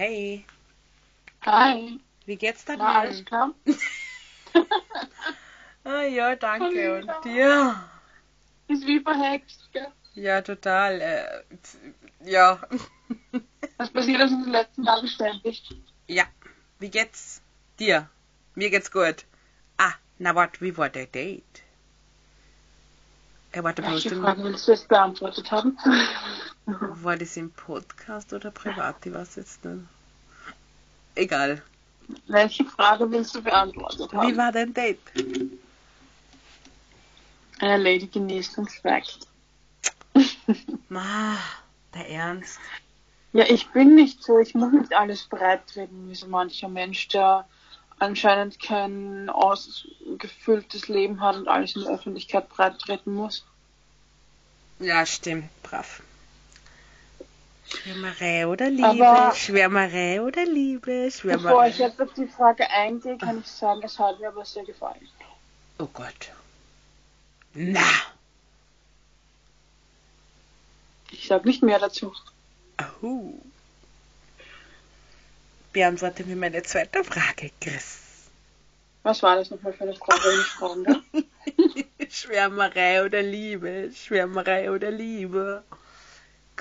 Hey, Hi. wie geht's dir Na, alles klar? Ah, ja, danke. Und dir? Ist wie verhext, gell? Ja, total. Äh, ja. Was passiert ist in den letzten Tagen ständig. ja. Wie geht's dir? Mir geht's gut. Ah, na warte, wie war der Date? Er warte bloß Welche im, Frage willst du jetzt beantwortet haben? War das im Podcast oder privat? Ich weiß jetzt nicht. Egal. Welche Frage willst du beantwortet Wie war dein Date? Eine Lady genießt und schweigt. Ah, der Ernst. Ja, ich bin nicht so. Ich muss nicht alles breitreden wie so mancher Mensch, der anscheinend kein ausgefülltes Leben hat und alles in der Öffentlichkeit breitreten muss. Ja, stimmt. Brav. Schwärmerei oder Liebe? Aber- Schwärmerei oder Liebe? Bevor Schwärmerei. ich jetzt auf die Frage eingehe, kann ich sagen, es hat mir aber sehr gefallen. Oh Gott. Na. Ich sage nicht mehr dazu. Oh. Beantworte mir meine zweite Frage, Chris. Was war das nochmal für eine Frage, wenn ich fragen darf? Schwärmerei oder Liebe? Schwärmerei oder Liebe?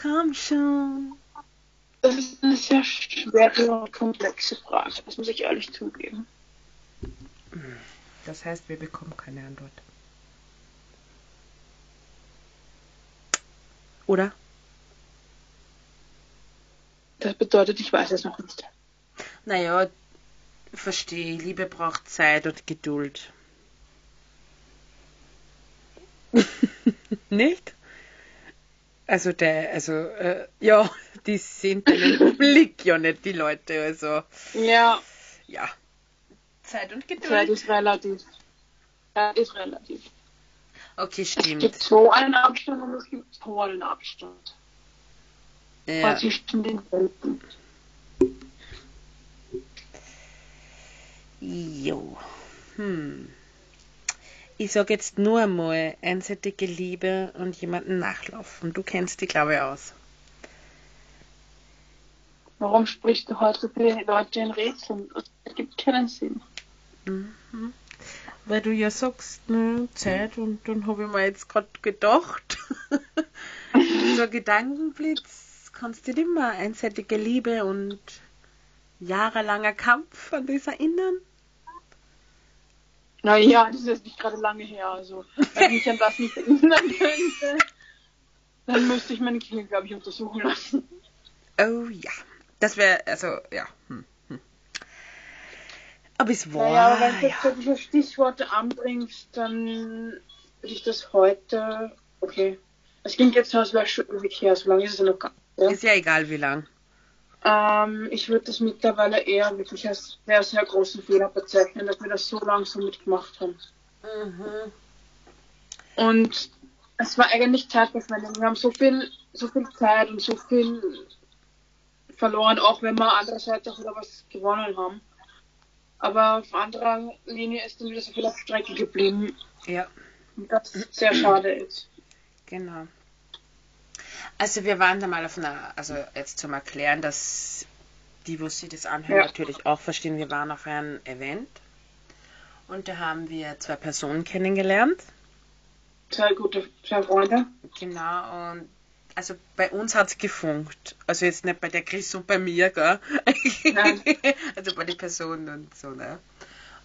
Komm schon. Das ist eine sehr schwere und komplexe Frage, das muss ich ehrlich zugeben. Das heißt, wir bekommen keine Antwort. Oder? Das bedeutet, ich weiß es noch nicht. Naja, verstehe. Liebe braucht Zeit und Geduld. Nicht? Also der, also, äh, ja, die sind deinen Blick ja nicht, die Leute. Also, Ja, ja. Zeit und Geduld. Zeit ist relativ. Zeit ist relativ. Okay, Es gibt stimmt. so einen Abstand und es gibt so einen Abstand. Ja. Zwischen den Welten. Jo. Hm. Ich sag jetzt nur einmal einseitige Liebe und jemanden nachlaufen. Du kennst die, glaube ich, aus. Warum sprichst du heute für Leute in Rätseln? Das ergibt keinen Sinn. Mhm. Weil du ja sagst, ne, Zeit und dann habe ich mir jetzt gerade gedacht, so ein Gedankenblitz, kannst du dich immer einseitige Liebe und jahrelanger Kampf an das erinnern? Naja, das ist jetzt nicht gerade lange her. Also, wenn ich an das nicht erinnern könnte, dann müsste ich meine Kinder, glaube ich, untersuchen lassen. Oh ja, das wäre, also, ja. Hm, hm. Aber es war, Naja, aber wenn du ja. jetzt so diese Stichworte anbringst, dann würde ich das heute. Okay. Es klingt jetzt so, als wäre es schon ewig her, so lange ist es ja noch gar nicht. Ja? Ist ja egal, wie lang. Ähm, ich würde das mittlerweile eher wirklich als sehr, sehr großen Fehler bezeichnen, dass wir das so langsam mitgemacht haben. Mhm. Und es war eigentlich Zeitverschwendung. Wir haben so viel, so viel Zeit und so viel verloren, auch wenn wir andererseits auch wieder was gewonnen haben. Aber auf anderer Linie ist dann wieder so viel auf Strecke geblieben, Ja, und das sehr schade ist. genau. Also wir waren da mal auf einer, also jetzt zum Erklären, dass die, wo sie das anhören, Ja. natürlich auch verstehen, wir waren auf einem Event und da haben wir zwei Personen kennengelernt. Zwei gute, zwei Freunde. Genau, und also bei uns hat es gefunkt. Also jetzt nicht bei der Chris und bei mir, gell? Nein. also bei den Personen und so, ne?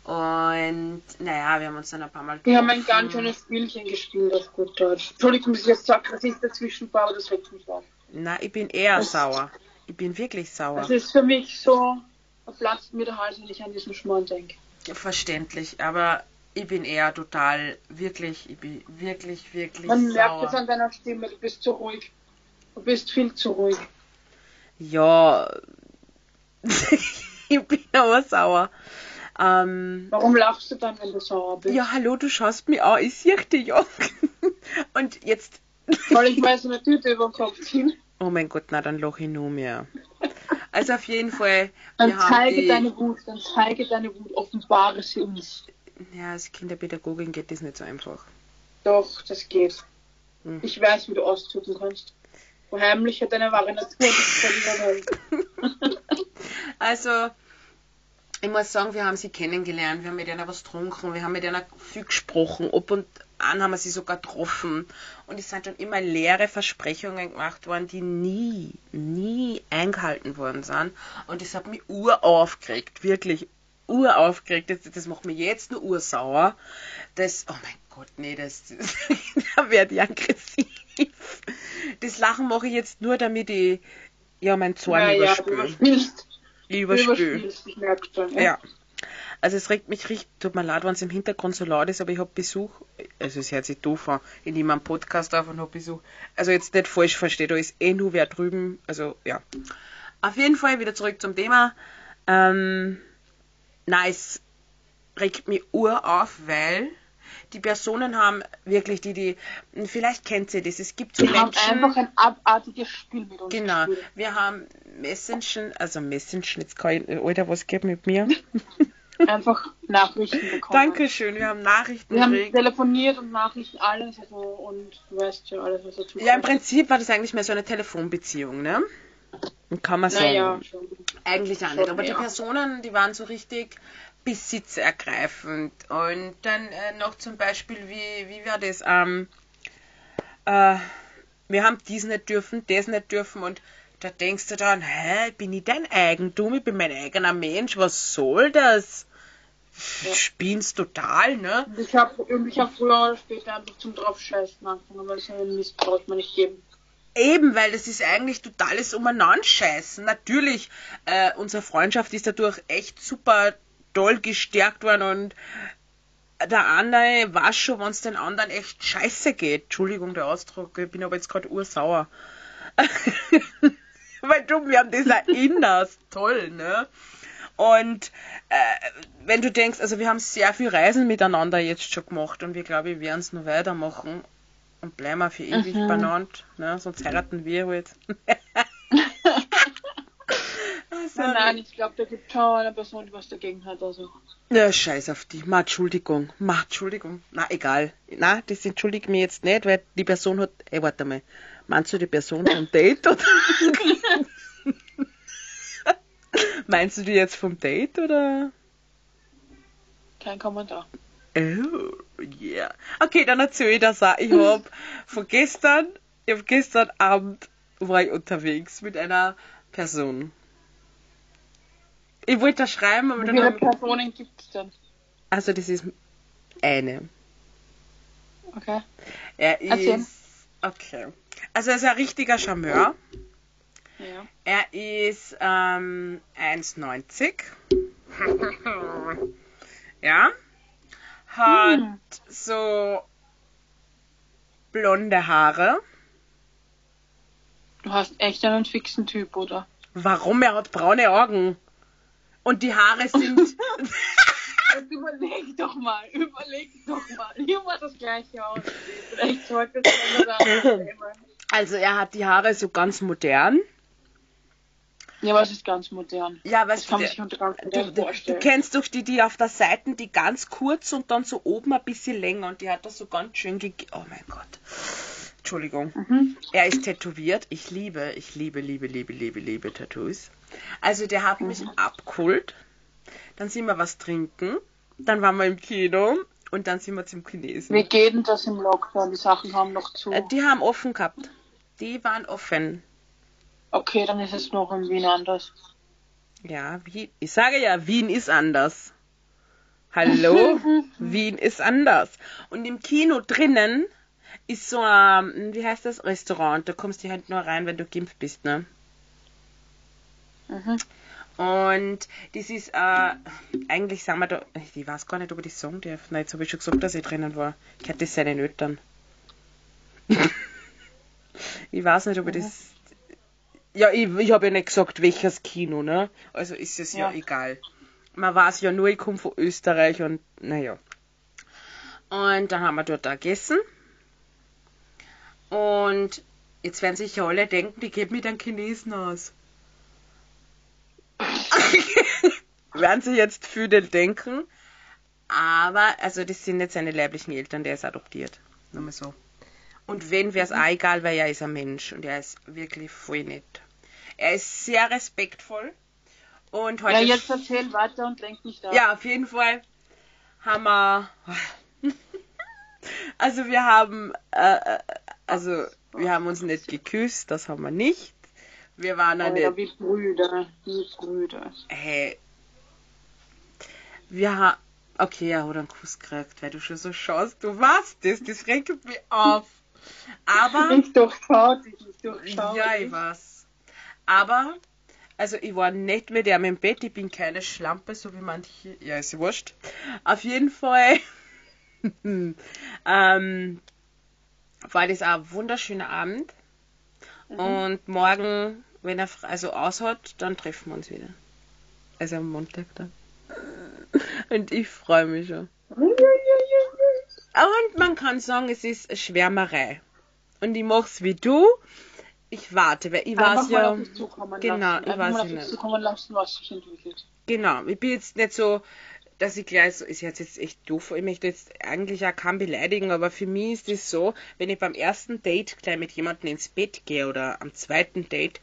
Und naja, wir haben uns dann ein paar Mal Die haben ein ganz schönes Spielchen gespielt auf gut Deutsch. Entschuldigung, dass ich jetzt sage, dass ich dazwischen baue, aber das regt mich auf. Na, ich bin eher Das- sauer. Ich bin wirklich sauer. Das ist für mich so, da platzt mir der Hals, wenn ich an diesen Schmarrn denke. Verständlich, aber ich bin eher total, wirklich, ich bin wirklich, wirklich Man merkt es sauer. an deiner Stimme, du bist zu ruhig. Du bist viel zu ruhig. Ja, ich bin aber sauer. Ähm, Warum lachst du dann, wenn du sauer bist? ja, hallo, du schaust mich an, ich sehe dich ja. Und jetzt, Soll ich mal so eine Tüte über den Kopf ziehen? oh mein Gott, na dann loch ich nur mehr. Also auf jeden Fall, Dann zeige die, deine Wut, dann zeige deine Wut, offenbare sie uns. ja, als Kinderpädagogin geht das nicht so einfach. Doch, das geht. Hm. Ich weiß, wie du ausdrücken kannst. Verheimliche deine wahre Natur Welt. Also, ich muss sagen, wir haben sie kennengelernt, wir haben mit ihnen was getrunken, wir haben mit ihnen viel gesprochen, ab und an haben wir sie sogar getroffen. Und es sind schon immer leere Versprechungen gemacht worden, die nie, nie eingehalten worden sind. Und das hat mich uraufgeregt, wirklich uraufgeregt. Das, das macht mich jetzt nur ursauer. Das, oh mein Gott, nee, das, das da werde ich aggressiv. Das Lachen mache ich jetzt nur, damit ich ja mein Zorn Ja, ja, überspüle. überspielst. Überspielst, ich merke schon. Ja. Also es regt mich richtig, tut mir leid, wenn es im Hintergrund so laut ist, aber ich habe Besuch, also es hört sich doof an, ich nehme einen Podcast auf und habe Besuch. Also jetzt nicht falsch versteht, da ist eh nur wer drüben, also ja. Auf jeden Fall wieder zurück zum Thema. Ähm, nein, es regt mich ur auf, weil die Personen haben wirklich die, die, vielleicht kennt ihr das, es gibt so haben Menschen... einfach ein abartiges Spiel mit uns Genau, gespielt. wir haben Messenger, also Messenger, jetzt kann ich, Alter, was geht mit mir? Einfach Nachrichten bekommen. Dankeschön, wir haben Nachrichten Wir haben gekriegt. telefoniert und Nachrichten, alles also, und du weißt ja alles, was dazu Ja, im. Prinzip war das eigentlich mehr so eine Telefonbeziehung, ne? Kann man sagen. Naja, schon. Eigentlich auch schon, nicht. Aber die. Personen, die waren so richtig besitzergreifend. Und dann äh, noch zum Beispiel, wie, wie war das? Ähm, äh, wir haben dies nicht dürfen, das nicht dürfen und da denkst du dann, hä, bin ich dein Eigentum, ich bin mein eigener Mensch, was soll das? Ja. Spinnst total, ne? Ich habe ich hab früher oder später einfach zum Draufscheißen angefangen, weil so einen Mist braucht man nicht geben. Eben, weil das ist eigentlich totales Umeinanderscheißen. Natürlich, äh, unsere Freundschaft ist dadurch echt super doll gestärkt worden und der andere weiß schon, wenn es den anderen echt scheiße geht. Entschuldigung, der Ausdruck, ich bin aber jetzt gerade ursauer. weil du mir an das erinnerst. Toll, ne? Und äh, wenn du denkst, also wir haben sehr viel Reisen miteinander jetzt schon gemacht und wir glaube, wir werden es noch weitermachen und bleiben auch für ewig Mhm. benannt, ne? sonst heiraten wir halt. also, Nein, nein, ich glaube, da gibt schon eine Person, die was dagegen hat. Also. Ja, scheiß auf die. Ma, Entschuldigung. Ma, Entschuldigung. Na, egal. Na, das entschuldigt mich jetzt nicht, weil die Person hat. Ey, warte mal. Meinst du die Person vom Date oder? Meinst du die jetzt vom Date oder? Kein Kommentar. Oh, yeah. Okay, dann erzähl ich das auch. Ich hab von gestern, ich hab gestern Abend war ich unterwegs mit einer Person. Ich wollte da schreiben, aber Wie dann viele hab, Personen gibt es denn? also das ist eine. Okay. Er Erzähl. ist okay. Also er ist ein richtiger Charmeur. Ja. Er ist ähm, 1,90. ja. Hat Hm. so blonde Haare. Du hast echt einen fixen Typ, oder? Warum? Er hat braune Augen. Und die Haare sind. Jetzt überleg doch mal, überleg doch mal. Immer das gleiche aus. Vielleicht das nehmen. also er hat die Haare so ganz modern. Ja, es ist ganz modern. Ja, weißt kann du, man sich unter du, du, du kennst doch die, die auf der Seite, die ganz kurz und dann so oben ein bisschen länger und die hat das so ganz schön gegeben. Oh mein Gott. Entschuldigung. Mhm. Er ist tätowiert. Ich liebe, ich liebe, liebe, liebe, liebe, liebe Tattoos. Also der hat mich abgeholt. Dann sind wir was trinken. Dann waren wir im Kino und dann sind wir zum Chinesen. Wie geht denn das im Lockdown? Die Sachen haben noch zu. Äh, Die haben offen gehabt. Die waren offen. Okay, dann ist es noch in Wien anders. Ja, Wien. Ich sage ja, Wien ist anders. Hallo? Wien ist anders. Und im Kino drinnen ist so ein, wie heißt das, Restaurant. Da kommst du halt nur rein, wenn du geimpft bist, ne? Mhm. Und das ist, äh, eigentlich sagen wir da, ich weiß gar nicht, ob ich das sagen darf. Nein, jetzt habe ich schon gesagt, dass ich drinnen war. Ich hatte das seinen Eltern. ich weiß nicht, ob ich das. Ja, ich, ich habe ja nicht gesagt, welches Kino, ne? Also ist es ja, Ja. egal. Man weiß ja nur, ich komme von Österreich und naja. Und dann haben wir dort da gegessen. Und jetzt werden sich ja alle denken, die geht mit einem Chinesen aus. werden sie jetzt viele denken. Aber, also das sind jetzt seine leiblichen Eltern, der ist adoptiert. Nur mal so. Und wenn wäre es auch egal, weil er ist ein Mensch und er ist wirklich voll nett. Er ist sehr respektvoll Und heute Ja, jetzt erzähl weiter und lenk nicht ab. ja, auf jeden Fall haben wir. Also wir haben, äh, äh, also wir haben uns nicht geküsst, das haben wir nicht. Wir waren Alter, nicht, wie Brüder, wie Brüder. hey, wir haben, okay, er hat einen Kuss gekriegt, weil du schon so schaust, du weißt das, das regt mich auf. Aber, Ich durchschau dich, ich durchschau ja, ich weiß. Aber, also ich war nicht mit ihm im Bett, ich bin keine Schlampe, so wie manche, ja, ist ja wurscht. Auf jeden Fall ähm, war ein wunderschöner Abend. Und morgen, wenn er also aus hat, dann treffen wir uns wieder. Also am Montag dann. Und ich freue mich schon. Und man kann sagen, es ist Schwärmerei. Und ich mach's wie du. Ich warte, weil ich Einfach weiß ja. auf dich zukommen Genau, lassen. ich Einfach weiß mal ja auf dich nicht. zukommen lassen, was sich entwickelt. Genau, ich bin jetzt nicht so, dass ich gleich so, ist jetzt, jetzt echt doof, ich möchte jetzt eigentlich auch keinen beleidigen, aber für mich ist es so, wenn ich beim ersten Date gleich mit jemandem ins Bett gehe oder am zweiten Date,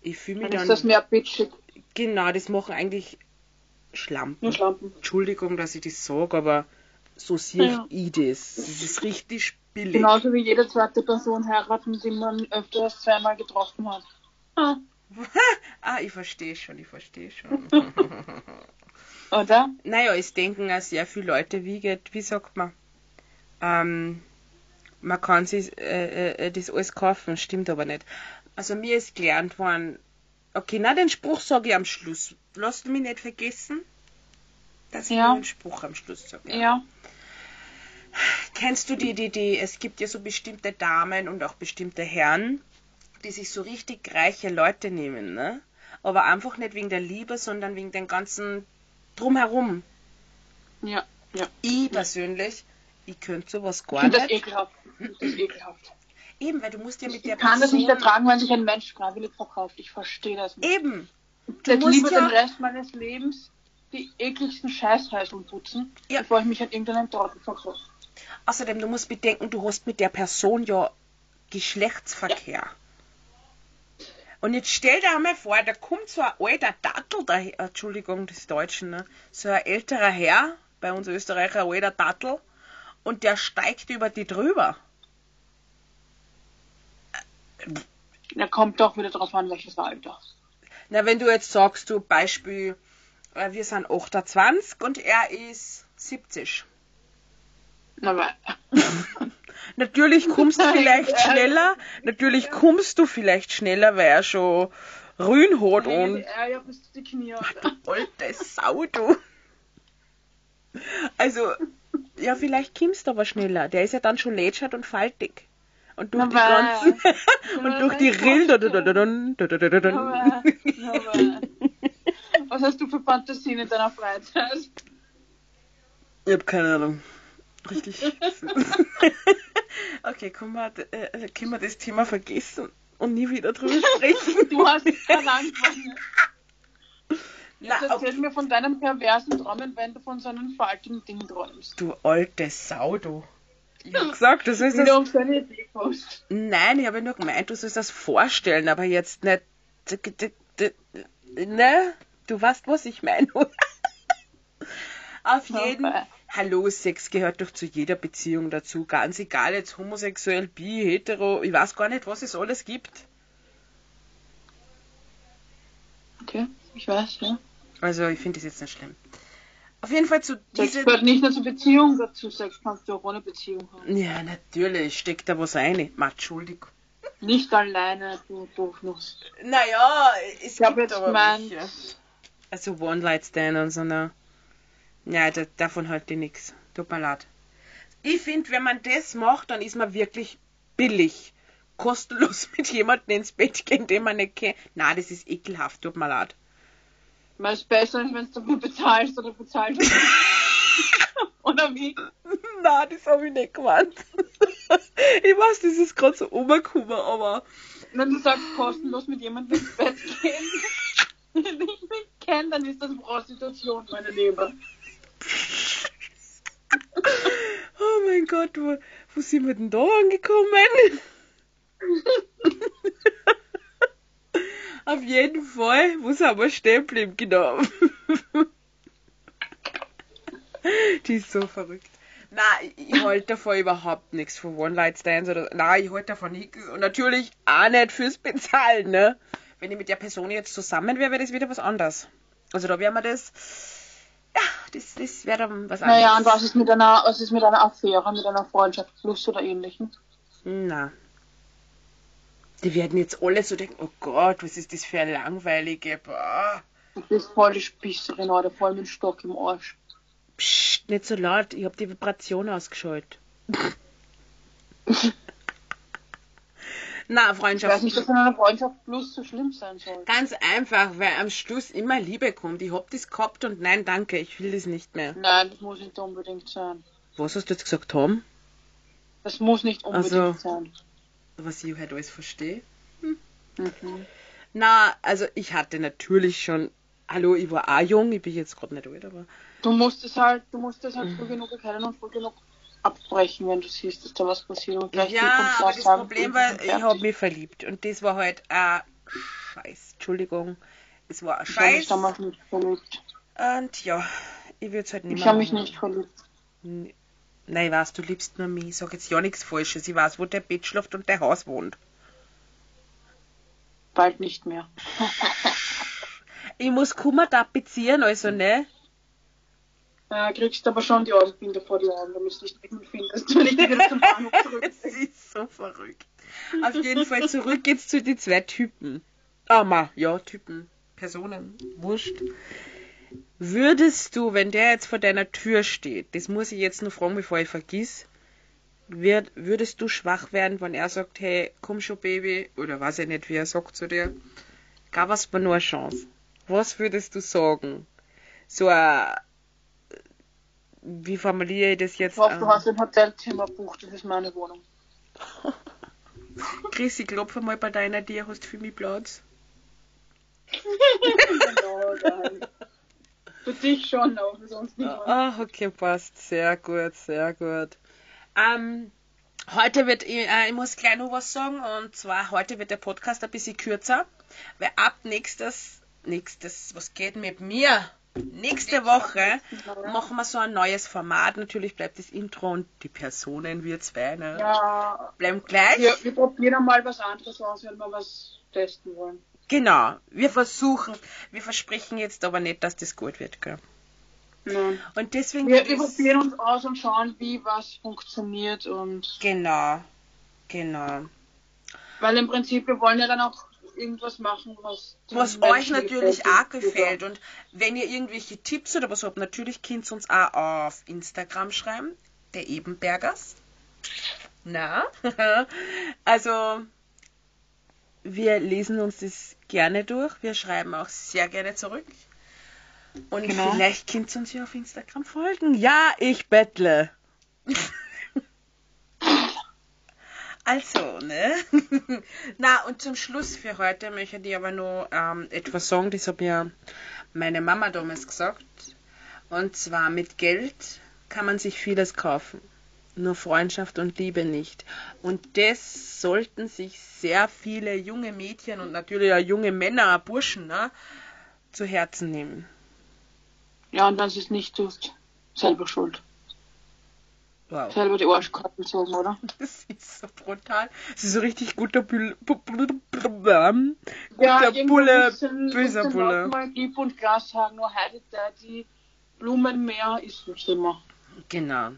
ich fühle mich Dann dann, ist das mehr bitchig, genau, das machen eigentlich Schlampen. nur Schlampen. Entschuldigung, dass ich das sage, aber so sehe Ja. ich das. Das ist richtig billig. Genauso wie jede zweite Person heiraten, die man öfter als zweimal getroffen hat. Ah, ah, ich verstehe schon, ich verstehe schon. oder? Naja, es denken auch sehr viele Leute, wie geht, wie sagt man, ähm, man kann sich äh, äh, das alles kaufen, stimmt aber nicht. Also mir ist gelernt worden, okay, na den Spruch sage ich am Schluss. Lass mich nicht vergessen, dass ich Ja. nur den Spruch am Schluss sage. Ja. Kennst du die, die, die, es gibt ja so bestimmte Damen und auch bestimmte Herren, die sich so richtig reiche Leute nehmen, ne? Aber einfach nicht wegen der Liebe, sondern wegen dem ganzen Drumherum. Ja. Ja. Ich persönlich, ich könnte sowas Ich gar das nicht. ekelhaft. Ich finde das ekelhaft. Eben, weil du musst ja mit der Ich kann das nicht ertragen, wenn sich ein Mensch freiwillig verkauft. Ich verstehe das nicht. Eben. Ich Du musst lieber ja- den Rest meines Lebens die ekligsten Scheißhäuseln putzen, Ja. bevor ich mich an irgendeinen Trottel verkaufe. Außerdem, du musst bedenken, du hast mit der Person ja Geschlechtsverkehr. Und jetzt stell dir einmal vor, da kommt so ein alter Dattel daher, Entschuldigung, das Deutsche, ne? so ein älterer Herr, bei uns Österreicher ein alter Dattel, und der steigt über die drüber. Da kommt doch wieder drauf an, welches Alter. Na, wenn du jetzt sagst, du Beispiel, äh, wir sind 28 und er ist 70. Aber Natürlich kommst du vielleicht schneller, natürlich kommst du vielleicht schneller, weil er schon Rühn hat und. Ja, ja, bist du die Knie. Du alte Sau, du. Also, ja, vielleicht kommst du aber schneller. Der ist ja dann schon lätschert und faltig. Und durch die ganzen. und durch die Rillen. Was hast du für Fantasien in deiner Freizeit? Ich hab keine Ahnung. Richtig. okay, können wir, äh, können wir das Thema vergessen und nie wieder drüber sprechen? Du hast verlangt von mir. Na, Jetzt erzähl okay. mir von deinem perversen Träumen, wenn du von so einem faltigen Ding träumst. Du alte Sau, du. Ich hab gesagt, du sollst Wie du das. auf so eine Idee kommst. Nein, ich habe nur gemeint, du sollst das vorstellen, aber jetzt nicht. Ne? Du weißt, was ich meine. Auf jeden Okay. Hallo, Sex gehört doch zu jeder Beziehung dazu. Ganz egal, jetzt homosexuell, bi, hetero, ich weiß gar nicht, was es alles gibt. Okay, ich weiß, ja. Also, ich finde das jetzt nicht schlimm. Auf jeden Fall zu Sex diese. gehört nicht nur zur Beziehung dazu. Sex kannst du auch ohne Beziehung haben. Ja, natürlich, steckt da was rein. Ma, Entschuldigung. Nicht alleine, du Doofnuss. Naja, es Ich gibt jetzt aber gemeint- welche. Also One-Light-Stand und so, ne? Ja, da, davon halte ich nichts. Tut mir leid. Ich finde, wenn man das macht, dann ist man wirklich billig. Kostenlos mit jemandem ins Bett gehen, den man nicht kennt. Na, das ist ekelhaft, tut mir leid. Es besser ist, wenn du dafür bezahlst oder bezahlst. oder wie? Na, das habe ich nicht gemeint. ich weiß, das ist gerade so umgekommen, aber Wenn du sagst, kostenlos mit jemandem ins Bett gehen, den ich nicht kenne, dann ist das Prostitution, meine Liebe. oh mein Gott, wo, wo sind wir denn da angekommen? Auf jeden Fall, wo sind wir stehen geblieben, genau. Die ist so verrückt. Nein, ich halte davon überhaupt nichts von One-Light-Stands oder. Nein, ich halte davon nichts. Und natürlich auch nicht fürs Bezahlen, ne? Wenn ich mit der Person jetzt zusammen wäre, wäre das wieder was anderes. Also da wäre mir das. Das, das wäre dann was anderes. Naja, und was ist mit einer, was ist mit einer Affäre, mit einer Freundschaft plus oder ähnlichem? Na. Die werden jetzt alle so denken, oh Gott, was ist das für eine langweilige. Boah. Du bist voll die Spießerin oder voll mit dem Stock im Arsch. Psst, nicht so laut, ich habe die Vibration ausgeschaltet. Na, Ich Freundschaft. weiß nicht, dass in einer Freundschaft plus so schlimm sein soll. Ganz einfach, weil am Schluss immer Liebe kommt. Ich hab das gehabt und nein, danke, ich will das nicht mehr. Nein, das muss nicht unbedingt sein. Was hast du jetzt gesagt, Tom? Das muss nicht unbedingt Also- sein. Was ich halt alles verstehe. Mhm. Na, also ich hatte natürlich schon. Hallo, ich war auch jung, ich bin jetzt gerade nicht alt, aber. Du musst es halt, du musst es halt Mhm. früh genug erkennen und früh genug abbrechen, wenn du siehst, dass da was passiert. Und gleich Ja, aber das sagen, Problem war, ich habe mich verliebt. Und das war halt ein Scheiß. Entschuldigung. Es war ein Ich habe mich Scheiß. damals nicht verliebt. Und ja, ich würde es halt nicht Ich habe mich nicht verliebt. N- Nein, ich weiß, du liebst nur mich. Ich sag jetzt ja nichts Falsches. Ich weiß, wo der Bett schläft und der Haus wohnt. Bald nicht mehr. Ich muss Kummer tapezieren, also ne? Ja, kriegst aber schon die Augenbinde vor die Augen, damit du nicht mehr findest, wenn ich dich wieder zum Bahnhof Es zurückbringe. ist so verrückt. Auf jeden Fall zurück jetzt zu den zwei Typen. Ah, ma, ja, Typen. Personen. Wurscht. Würdest du, wenn der jetzt vor deiner Tür steht, das muss ich jetzt nur fragen, bevor ich vergiss, würd, würdest du schwach werden, wenn er sagt, hey, komm schon, Baby, oder weiß ich nicht, wie er sagt zu dir, gab es mir nur eine Chance. Was würdest du sagen? So ein, wie formuliere ich das jetzt? Ich hoffe, du Ähm, hast ein Hotelzimmer gebucht, das ist meine Wohnung. Chris, ich klopfe mal bei deiner Tür, hast du für mich Platz? genau, nein. Für dich schon, aber für sonst niemand. Ah, okay, passt. Sehr gut, sehr gut. Ähm, heute wird, ich, äh, ich muss gleich noch was sagen, und zwar heute wird der Podcast ein bisschen kürzer, weil ab nächstes, nächstes, was geht mit mir? Nächste Woche machen wir so ein neues Format. Natürlich bleibt das Intro und die Personen, wir zwei, ne? Ja, Bleiben gleich. wir, wir probieren mal was anderes aus, wenn wir was testen wollen. Genau. Wir versuchen, wir versprechen jetzt aber nicht, dass das gut wird, gell? Nein. Und deswegen. Wir, wir probieren uns aus und schauen, wie was funktioniert und Genau. Genau. weil im Prinzip wir wollen ja dann auch irgendwas machen, was Was euch natürlich auch gefällt. Und wenn ihr irgendwelche Tipps oder was habt, natürlich könnt ihr uns auch auf Instagram schreiben. Der Ebenbergers. Na? also, wir lesen uns das gerne durch. Wir schreiben auch sehr gerne zurück. Und Genau. vielleicht könnt ihr uns ja auf Instagram folgen. Ja, ich bettle. Also, ne? Na, und zum Schluss für heute möchte ich aber nur ähm, etwas sagen, das hat mir meine Mama damals gesagt. Und zwar mit Geld kann man sich vieles kaufen. Nur Freundschaft und Liebe nicht. Und das sollten sich sehr viele junge Mädchen und natürlich auch junge Männer, Burschen, ne, zu Herzen nehmen. Ja, und sie es nicht tust, selber schuld. Wow. Selber die Arschkarten gezogen, oder? Das ist so brutal. Das ist so richtig guter Bulle. Guter irgendwo Bulle, böser Bulle. Mal und Gas sagen, nur heute die Blumenmeer ist nicht immer. Genau.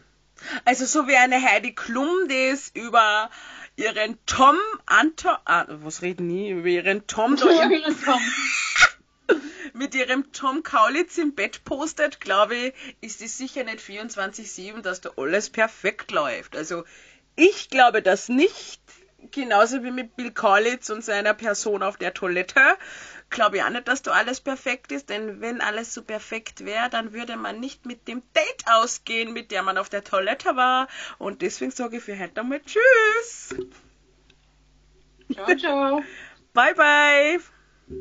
Also so wie eine Heidi Klum, die es über ihren Tom Anton, ah, was reden die, über ihren Tom da im, mit ihrem Tom Kaulitz im Bett postet, glaube ich, ist es sicher nicht 24-7, dass da alles perfekt läuft. Also ich glaube das nicht. Genauso wie mit Bill Kaulitz und seiner Person auf der Toilette. Glaube ich auch nicht, dass da alles perfekt ist, denn wenn alles so perfekt wäre, dann würde man nicht mit dem Date ausgehen, mit der man auf der Toilette war. Und deswegen sage ich für heute einmal Tschüss. Ciao, ciao. Bye, bye.